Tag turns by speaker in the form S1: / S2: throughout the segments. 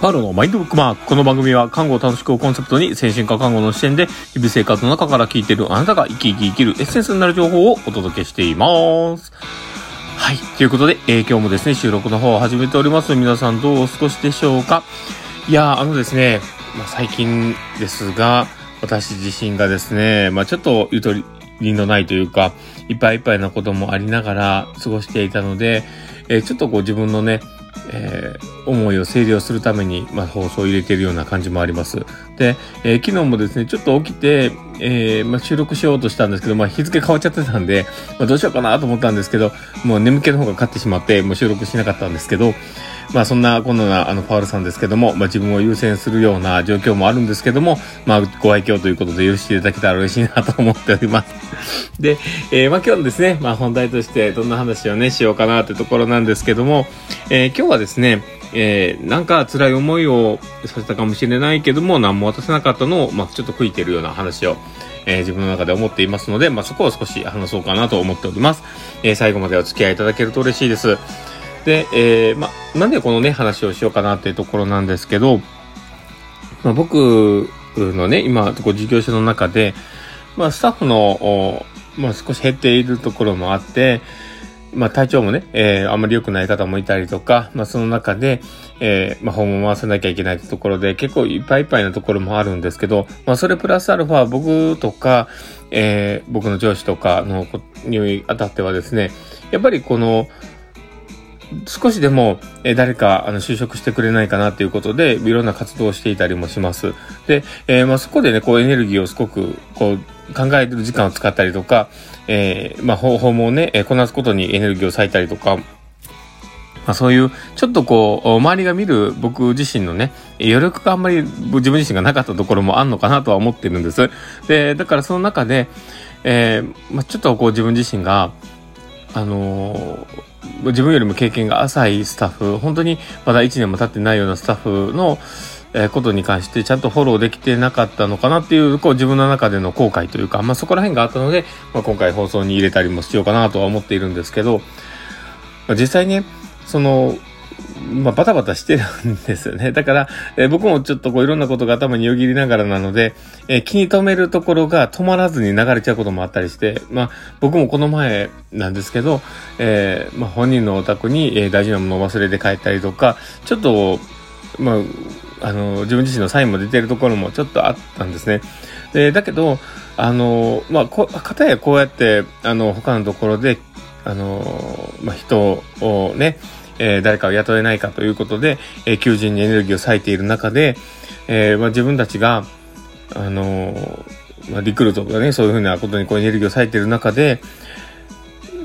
S1: パウロのマインドブックマーク。この番組は看護を楽しくをコンセプトに精神科看護の視点で日々生活の中から聞いているあなたが生き生き生きるエッセンスになる情報をお届けしています。はい。ということで、えー、今日もですね、収録の方を始めております。皆さんどうお過ごしでしょうかいやー、あのですね、まあ、最近ですが、私自身がですね、まあ、ちょっとゆとりのないというか、いっぱいいっぱいなこともありながら過ごしていたので、えー、ちょっとこう自分のね、えー、思いを整理をするために、まあ、放送を入れているような感じもあります。で、えー、昨日もですね、ちょっと起きて、えー、まあ、収録しようとしたんですけど、まあ、日付変わっちゃってたんで、まあ、どうしようかなと思ったんですけど、もう眠気の方が勝ってしまって、もう収録しなかったんですけど、まあそんなこんなあのパウルさんですけども、まあ自分を優先するような状況もあるんですけども、まあご愛嬌ということで許していただけたら嬉しいなと思っております。で、えー、まあ今日のですね、まあ本題としてどんな話をね、しようかなというところなんですけども、えー、今日はですね、えー、なんか辛い思いをさせたかもしれないけども、何も渡せなかったのを、まあちょっと悔いてるような話を、えー、自分の中で思っていますので、まあそこを少し話そうかなと思っております。えー、最後までお付き合いいただけると嬉しいです。で、えー、ま、なんでこのね、話をしようかなっていうところなんですけど、まあ、僕のね、今、こう事業所の中で、まあ、スタッフの、まあ、少し減っているところもあって、まあ、体調もね、えー、あんまり良くない方もいたりとか、まあ、その中で、えー、まあ、本を回さなきゃいけないってところで、結構いっぱいいっぱいなところもあるんですけど、まあ、それプラスアルファ、僕とか、えー、僕の上司とかのにあたってはですね、やっぱりこの、少しでも、え誰かあの就職してくれないかなということで、いろんな活動をしていたりもします。で、えー、まあ、そこでね、こうエネルギーをすごくこう考える時間を使ったりとか、えー、まあ、訪問をね、えこなすことにエネルギーを割いたりとか、まあ、そういう、ちょっとこう、周りが見る僕自身のね、余力があんまり自分自身がなかったところもあんのかなとは思ってるんです。で、だからその中で、えー、まあ、ちょっとこう自分自身が、あの、自分よりも経験が浅いスタッフ、本当にまだ1年も経ってないようなスタッフの、えー、ことに関してちゃんとフォローできてなかったのかなっていう、こう自分の中での後悔というか、まあそこら辺があったので、まあ今回放送に入れたりもしようかなとは思っているんですけど、まあ、実際ね、その、まあ、バタバタしてるんですよね。だから、えー、僕もちょっとこういろんなことが頭によぎりながらなので、えー、気に留めるところが止まらずに流れちゃうこともあったりして、まあ、僕もこの前なんですけど、えー、まあ、本人のお宅に、え、大事なものを忘れて帰ったりとか、ちょっと、まあ、あの、自分自身のサインも出てるところもちょっとあったんですね。で、だけど、あの、まあ、こ、かたやこうやって、あの、他のところで、あの、まあ、人をね、えー、誰かを雇えないかということで、えー、求人にエネルギーを割いている中で、えー、まあ、自分たちが、あのまあ、リクルートとかね、そういうふうなことにこうエネルギーを割いている中で、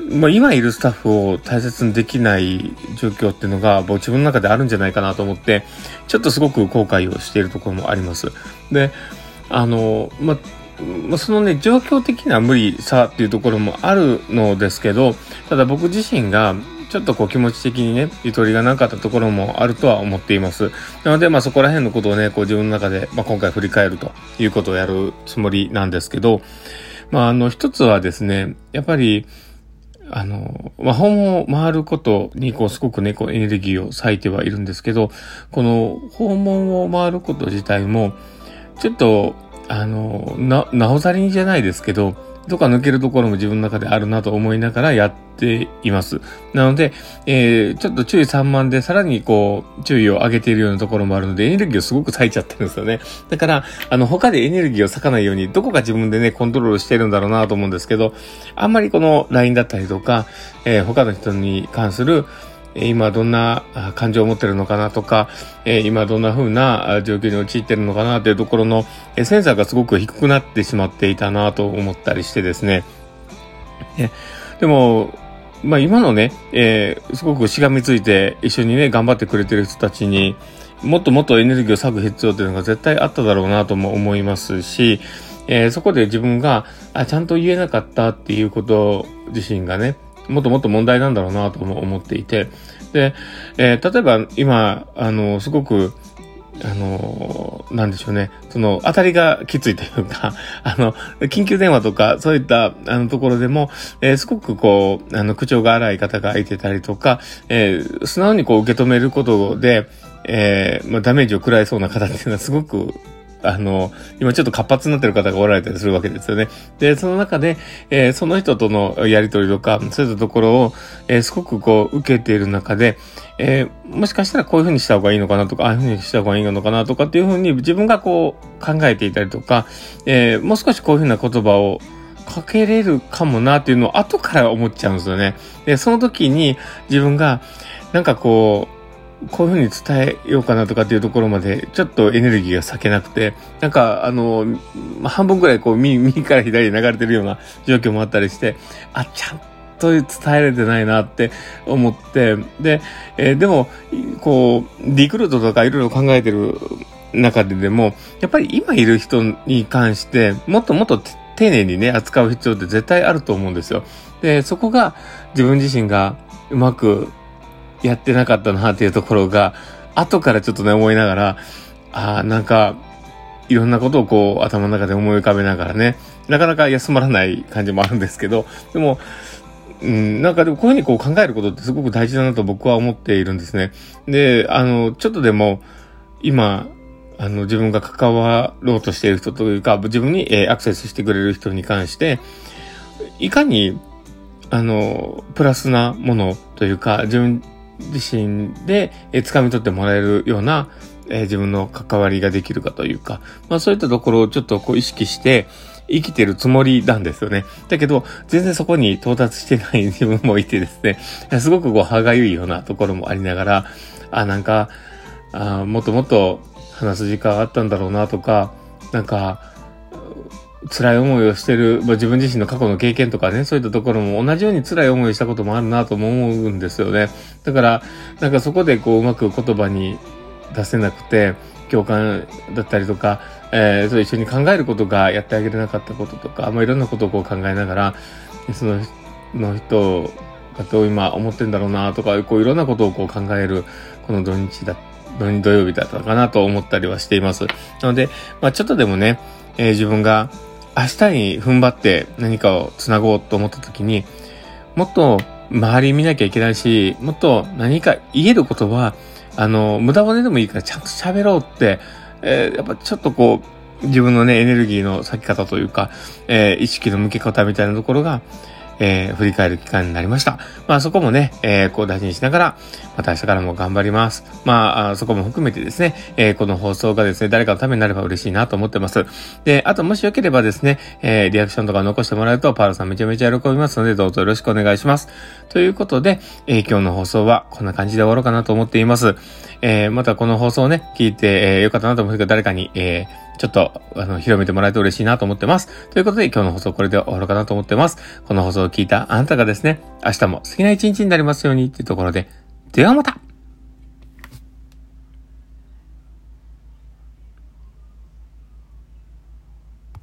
S1: まあ、今いるスタッフを大切にできない状況っていうのが、僕自分の中であるんじゃないかなと思って、ちょっとすごく後悔をしているところもあります。で、あの、まあ、そのね、状況的な無理さっていうところもあるのですけど、ただ僕自身がちょっとこう気持ち的にね、ゆとりがなかったところもあるとは思っています。なので、まあそこら辺のことをね、こう自分の中で、まあ今回振り返るということをやるつもりなんですけど、まああの一つはですね、やっぱり、あの、まあ、本を回ることに、こう、すごくね、こう、エネルギーを割いてはいるんですけど、この、訪問を回ること自体も、ちょっと、あの、な、なおざりにじゃないですけど、どっか抜けるところも自分の中であるなと思いながらやっています。なので、えー、ちょっと注意散漫でさらにこう、注意を上げているようなところもあるので、エネルギーをすごく割いちゃってるんですよね。だから、あの、他でエネルギーを割かないように、どこか自分でね、コントロールしてるんだろうなと思うんですけど、あんまりこの LINE だったりとか、えー、他の人に関する、今どんな感情を持ってるのかなとか、今どんな風な状況に陥ってるのかなというところのセンサーがすごく低くなってしまっていたなと思ったりしてですね。でも、まあ今のね、え、すごくしがみついて一緒にね、頑張ってくれてる人たちにもっともっとエネルギーを割く必要っていうのが絶対あっただろうなとも思いますし、えー、そこで自分があちゃんと言えなかったっていうこと自身がね、もっともっと問題なんだろうなとも思っていて、で、えー、例えば今、あの、すごく、あの、なんでしょうね。その、当たりがきついというか、あの、緊急電話とか、そういった、あの、ところでも、えー、すごくこう、あの、口調が荒い方がいてたりとか、えー、素直にこう受け止めることで、えー、まあ、ダメージを食らいそうな方っていうのはすごくあの、今ちょっと活発になってる方がおられたりするわけですよね。で、その中で、えー、その人とのやりとりとか、そういったところを、えー、すごくこう、受けている中で、えー、もしかしたらこういうふうにした方がいいのかなとか、ああいうふうにした方がいいのかなとかっていうふうに自分がこう、考えていたりとか、えもう少しこういうふうな言葉を、かけれるかもなっていうのを後から思っちゃうんですよね。で、その時に自分が、なんかこう、こういうふうに伝えようかなとかっていうところまで、ちょっとエネルギーが避けなくて、なんか、あの、半分くらいこう、右から左に流れてるような状況もあったりして、あ、ちゃんと伝えれてないなって思って、で、えー、でも、こう、リクルートとかいろいろ考えてる中ででも、やっぱり今いる人に関して、もっともっと丁寧にね、扱う必要って絶対あると思うんですよ。で、そこが自分自身がうまくやってなかったなっていうところが、後からちょっとね、思いながら、ああ、なんか、いろんなことをこう、頭の中で思い浮かべながらね、なかなか休まらない感じもあるんですけど、でも、うん、なんかでもこういうふうにこう考えることってすごく大事だなと僕は思っているんですね。で、あの、ちょっとでも、今、あの、自分が関わろうとしている人というか、自分に、えー、アクセスしてくれる人に関して、いかに、あの、プラスなものというか、自分自身で、えー、掴み取ってもらえるような、えー、自分の関わりができるかというか、まあそういったところをちょっとこう意識して生きてるつもりなんですよね。だけど、全然そこに到達してない 自分もいてですね、すごくこう歯がゆいようなところもありながら、あ、なんか、あもっともっと話す時間あったんだろうなとか、なんか、辛い思いをしてる、まあ、自分自身の過去の経験とかね、そういったところも同じように辛い思いしたこともあるなとも思うんですよね。だから、なんかそこでこううまく言葉に出せなくて、共感だったりとか、えー、そう一緒に考えることがやってあげれなかったこととか、まあ、いろんなことをこう考えながら、そのの人がどう今思ってんだろうなとか、こういろんなことをこう考える、この土日だ、土曜日だったかなと思ったりはしています。なので、まあちょっとでもね、えー、自分が明日に踏ん張って何かを繋ごうと思った時に、もっと周り見なきゃいけないし、もっと何か言えることは、あの、無駄骨でもいいからちゃんと喋ろうって、えー、やっぱちょっとこう、自分のね、エネルギーの咲き方というか、えー、意識の向け方みたいなところが、えー、振り返る期間になりました。まあそこもね、えー、こう大事にしながら、また明日からも頑張ります。まあ、そこも含めてですね、えー、この放送がですね、誰かのためになれば嬉しいなと思ってます。で、あともしよければですね、えー、リアクションとか残してもらうと、パールさんめちゃめちゃ喜びますので、どうぞよろしくお願いします。ということで、えー、今日の放送はこんな感じで終わろうかなと思っています。えー、またこの放送をね、聞いて、えー、よかったなと思うけど、誰かに、えー、ちょっと、あの、広めてもらえて嬉しいなと思ってます。ということで、今日の放送これで終わろうかなと思ってます。この放送を聞いたあなたがですね、明日も好きな一日になりますようにっていうところで、ではまた